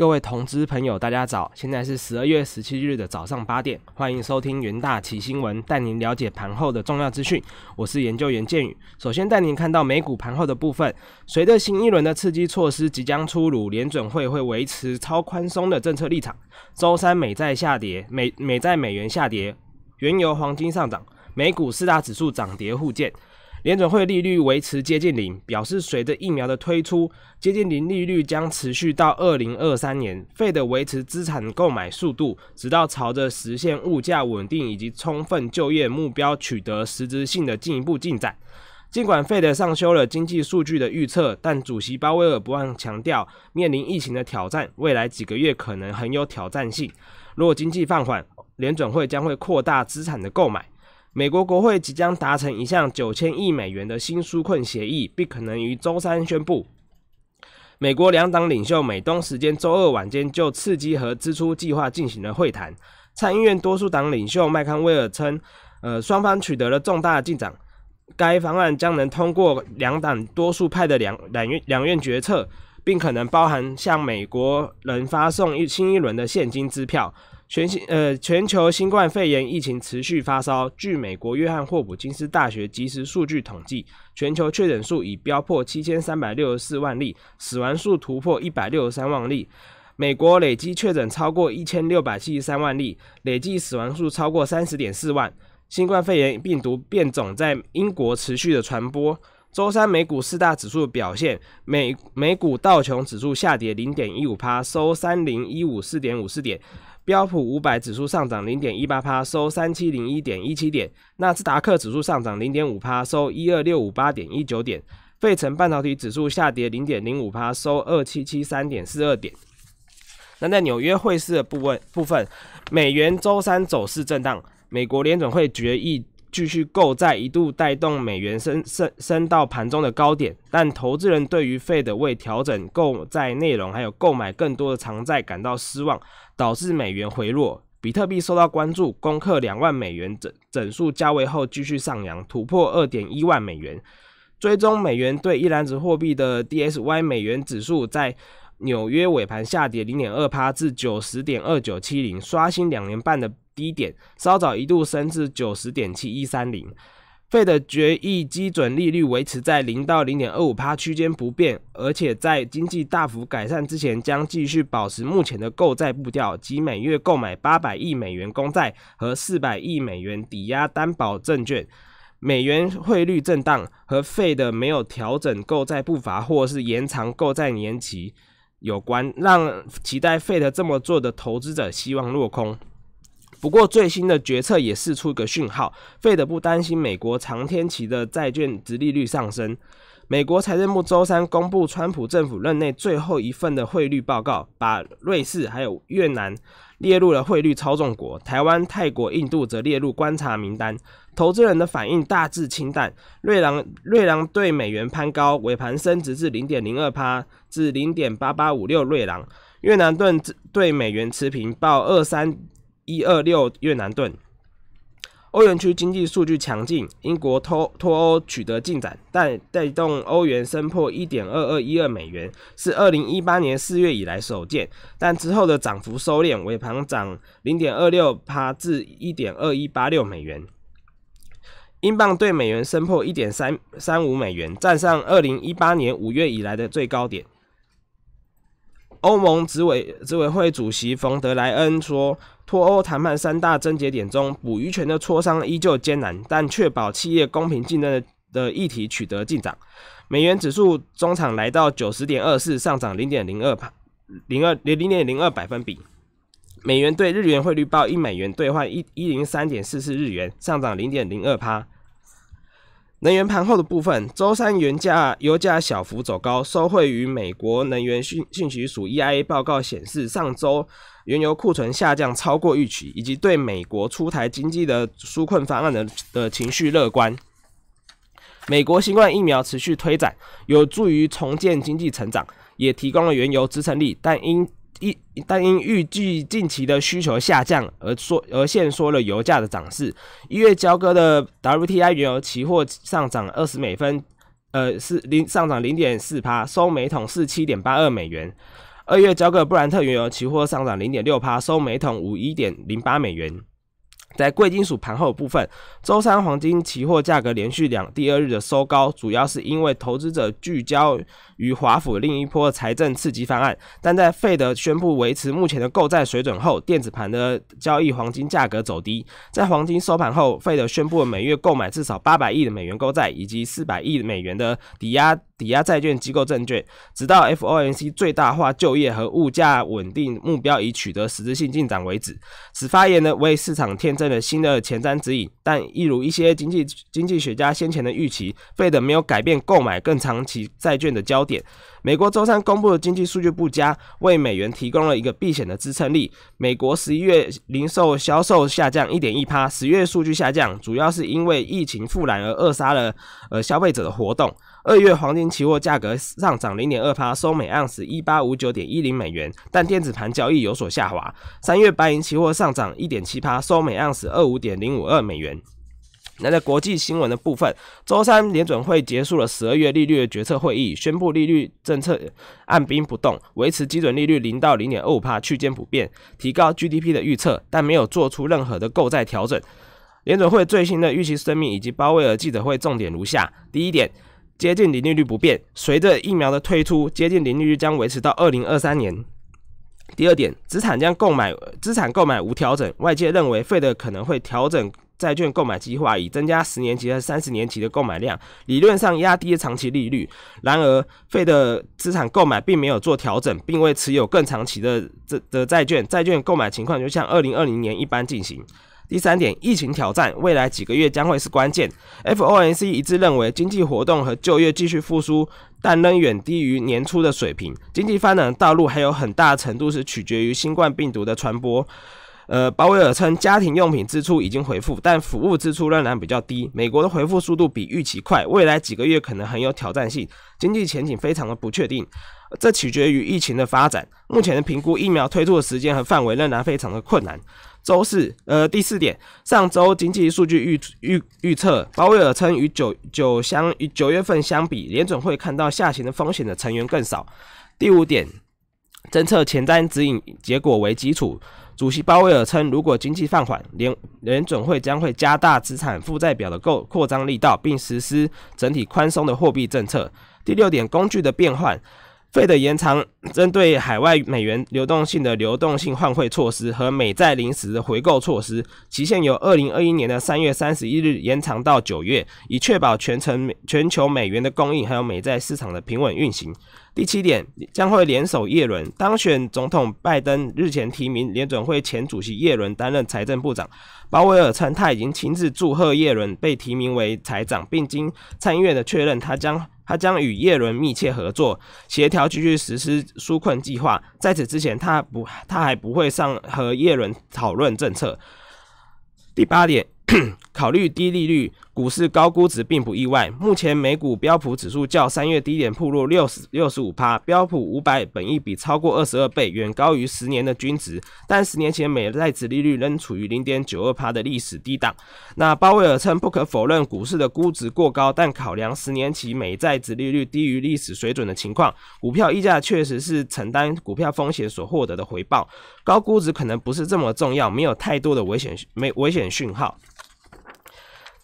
各位同知朋友，大家早！现在是十二月十七日的早上八点，欢迎收听元大奇新闻，带您了解盘后的重要资讯。我是研究员建宇，首先带您看到美股盘后的部分。随着新一轮的刺激措施即将出炉，联准会会维持超宽松的政策立场。周三美债下跌，美美债美元下跌，原油、黄金上涨，美股四大指数涨跌互见。联准会利率维持接近零，表示随着疫苗的推出，接近零利率将持续到二零二三年。费的维持资产购买速度，直到朝着实现物价稳定以及充分就业目标取得实质性的进一步进展。尽管费的上修了经济数据的预测，但主席鲍威尔不忘强调，面临疫情的挑战，未来几个月可能很有挑战性。若经济放缓，联准会将会扩大资产的购买。美国国会即将达成一项九千亿美元的新纾困协议，并可能于周三宣布。美国两党领袖美东时间周二晚间就刺激和支出计划进行了会谈。参议院多数党领袖麦康威尔称，呃，双方取得了重大进展。该方案将能通过两党多数派的两两院两院决策，并可能包含向美国人发送一新一轮的现金支票。全新呃，全球新冠肺炎疫情持续发烧。据美国约翰霍普金斯大学即时数据统计，全球确诊数已飙破七千三百六十四万例，死亡数突破一百六十三万例。美国累计确诊超过一千六百七十三万例，累计死亡数超过三十点四万。新冠肺炎病毒变种在英国持续的传播。周三美股四大指数表现，美美股道琼指数下跌零点一五帕，收三零一五四点五四点。标普五百指数上涨零点一八趴，收三七零一点一七点。纳斯达克指数上涨零点五趴，收一二六五八点一九点。费城半导体指数下跌零点零五趴，收二七七三点四二点。那在纽约汇市的部分部分，美元周三走势震荡，美国联准会决议。继续购债一度带动美元升升升到盘中的高点，但投资人对于费的未调整购债内容，还有购买更多的长债感到失望，导致美元回落。比特币受到关注，攻克两万美元整整数价位后继续上扬，突破二点一万美元。追踪美元对一篮子货币的 DSY 美元指数在纽约尾盘下跌零点二趴至九十点二九七零，刷新两年半的。低点稍早一度升至九十点七一三零，费的决议基准利率维持在零到零点二五趴区间不变，而且在经济大幅改善之前，将继续保持目前的购债步调，即每月购买八百亿美元公债和四百亿美元抵押担保证券。美元汇率震荡和费的没有调整购债步伐，或是延长购债年期有关，让期待费的这么做的投资者希望落空。不过，最新的决策也释出一个讯号，费德不担心美国长天期的债券值利率上升。美国财政部周三公布川普政府任内最后一份的汇率报告，把瑞士还有越南列入了汇率操纵国，台湾、泰国、印度则列入观察名单。投资人的反应大致清淡，瑞郎瑞郎对美元攀高，尾盘升值至零点零二趴至零点八八五六瑞郎。越南盾对美元持平，报二三。一二六越南盾，欧元区经济数据强劲，英国脱脱欧取得进展，但带动欧元升破一点二二一二美元，是二零一八年四月以来首见。但之后的涨幅收敛，尾盘涨零点二六趴至一点二一八六美元。英镑对美元升破一点三三五美元，站上二零一八年五月以来的最高点。欧盟执委执委会主席冯德莱恩说，脱欧谈判三大症结点中，捕鱼权的磋商依旧艰难，但确保企业公平竞争的议题取得进展。美元指数中场来到九十点二四，上涨零点零二帕零二零零点零二百分比。美元对日元汇率报一美元兑换一一零三点四四日元，上涨零点零二帕。能源盘后的部分，周三原价油价小幅走高，受惠于美国能源信信息署 EIA 报告显示，上周原油库存下降超过预期，以及对美国出台经济的纾困方案的的情绪乐观。美国新冠疫苗持续推展，有助于重建经济成长，也提供了原油支撑力，但因一但因预计近期的需求下降而缩而限缩了油价的涨势。一月交割的 WTI 原油期货上涨二十美分，呃是零上涨零点四帕，收每桶四七点八二美元。二月交割布兰特原油期货上涨零点六帕，收每桶五一点零八美元。在贵金属盘后部分，周三黄金期货价格连续两第二日的收高，主要是因为投资者聚焦于华府另一波财政刺激方案。但在费德宣布维持目前的购债水准后，电子盘的交易黄金价格走低。在黄金收盘后，费德宣布每月购买至少八百亿的美元购债，以及四百亿美元的抵押抵押债券机构证券，直到 FOMC 最大化就业和物价稳定目标已取得实质性进展为止。此发言呢为市场添增了新的前瞻指引，但一如一些经济经济学家先前的预期，费德没有改变购买更长期债券的焦点。美国周三公布的经济数据不佳，为美元提供了一个避险的支撑力。美国十一月零售销售下降一点一趴，十月数据下降，主要是因为疫情复燃而扼杀了呃消费者的活动。二月黄金期货价格上涨零点二趴，收每盎司一八五九点一零美元，但电子盘交易有所下滑。三月白银期货上涨一点七趴，收每盎司二五点零五二美元。那在国际新闻的部分，周三联准会结束了十二月利率的决策会议，宣布利率政策按兵不动，维持基准利率零到零点二五帕区间不变，提高 GDP 的预测，但没有做出任何的购债调整。联准会最新的预期声明以及鲍威尔记者会重点如下：第一点。接近零利率不变，随着疫苗的推出，接近零利率将维持到二零二三年。第二点，资产将购买资产购买无调整，外界认为费德可能会调整债券购买计划，以增加十年期和三十年期的购买量，理论上压低长期利率。然而，费的资产购买并没有做调整，并未持有更长期的这的债券，债券购买情况就像二零二零年一般进行。第三点，疫情挑战未来几个月将会是关键。FOMC 一致认为，经济活动和就业继续复苏，但仍远低于年初的水平。经济发展的道路还有很大程度是取决于新冠病毒的传播。呃，鲍威尔称，家庭用品支出已经恢复，但服务支出仍然比较低。美国的回复速度比预期快，未来几个月可能很有挑战性，经济前景非常的不确定。这取决于疫情的发展。目前的评估疫苗推出的时间和范围仍然非常的困难。周四，呃，第四点，上周经济数据预预预测，鲍威尔称与九九相与九月份相比，联准会看到下行的风险的成员更少。第五点，政策前瞻指引结果为基础，主席鲍威尔称，如果经济放缓，联联准会将会加大资产负债表的购扩张力道，并实施整体宽松的货币政策。第六点，工具的变换。费的延长针对海外美元流动性的流动性换汇措施和美债临时的回购措施，期限由二零二一年的三月三十一日延长到九月，以确保全程全球美元的供应还有美债市场的平稳运行。第七点，将会联手耶伦。当选总统拜登日前提名联准会前主席耶伦担任财政部长。鲍威尔称，他已经亲自祝贺耶伦被提名为财长，并经参议院的确认，他将。他将与叶伦密切合作，协调继续实施纾困计划。在此之前，他不，他还不会上和叶伦讨论政策。第八点。考虑低利率、股市高估值并不意外。目前美股标普指数较三月低点铺落六十六十五趴，标普五百本益比超过二十二倍，远高于十年的均值。但十年前美债值利率仍处于零点九二趴的历史低档。那鲍威尔称，不可否认股市的估值过高，但考量十年期美债值利率低于历史水准的情况，股票溢价确实是承担股票风险所获得的回报。高估值可能不是这么重要，没有太多的危险没危险讯号。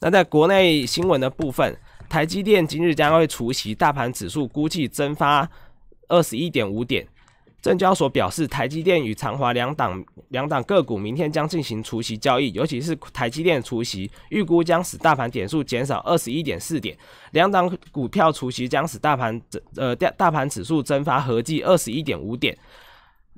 那在国内新闻的部分，台积电今日将会除息，大盘指数估计蒸发二十一点五点。证交所表示，台积电与长华两档两档个股明天将进行除息交易，尤其是台积电除息，预估将使大盘点数减少二十一点四点。两档股票除息将使大盘呃大大盘指数蒸发合计二十一点五点。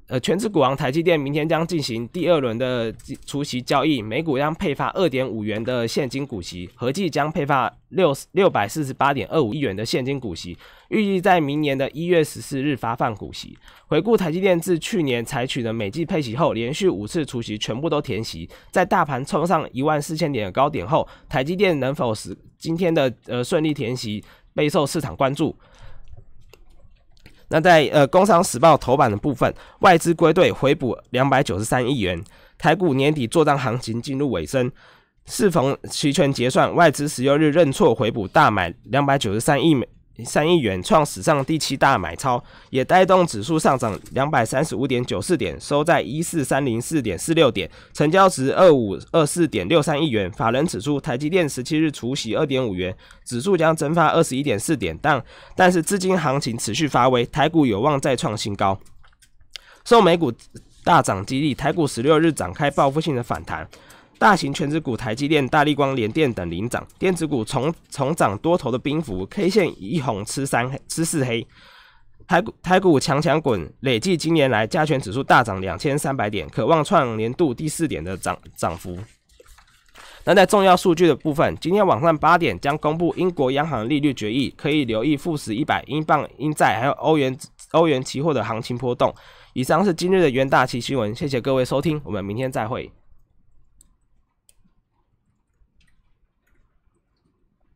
呃，全职股王台积电明天将进行第二轮的除息交易，每股将配发二点五元的现金股息，合计将配发六六百四十八点二五亿元的现金股息，预计在明年的一月十四日发放股息。回顾台积电自去年采取的每季配息后，连续五次除息全部都填息，在大盘冲上一万四千点的高点后，台积电能否使今天的呃顺利填息，备受市场关注。那在呃《工商时报》头版的部分，外资归队回补两百九十三亿元，台股年底做账行情进入尾声，适逢期权结算，外资十六日认错回补大买两百九十三亿美三亿元，创史上第七大买超，也带动指数上涨两百三十五点九四点，收在一四三零四点四六点，成交值二五二四点六三亿元。法人指出，台积电十七日除息二点五元，指数将蒸发二十一点四点，但但是资金行情持续发威，台股有望再创新高。受美股大涨激励，台股十六日展开报复性的反弹。大型全指股台积电、大力光、联电等领涨，电子股重重涨多头的兵符，K 线一红吃三黑吃四黑，台股台股强强滚，累计今年来加权指数大涨两千三百点，渴望创年度第四点的涨涨幅。那在重要数据的部分，今天晚上八点将公布英国央行利率决议，可以留意富时一百、英镑、英债还有欧元欧元期货的行情波动。以上是今日的元大旗新闻，谢谢各位收听，我们明天再会。